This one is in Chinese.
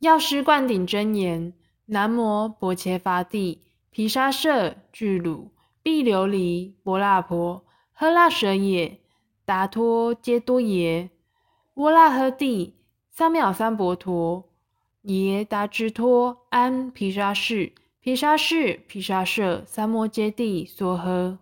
药师灌顶真言：南无薄伽伐帝，毗沙舍俱鲁，毕琉璃，波那婆，诃那舍也，达托揭多耶，波那诃帝，三藐三菩陀，耶达支托，安毗沙士，毗沙士，毗沙舍，三摩揭帝，娑诃。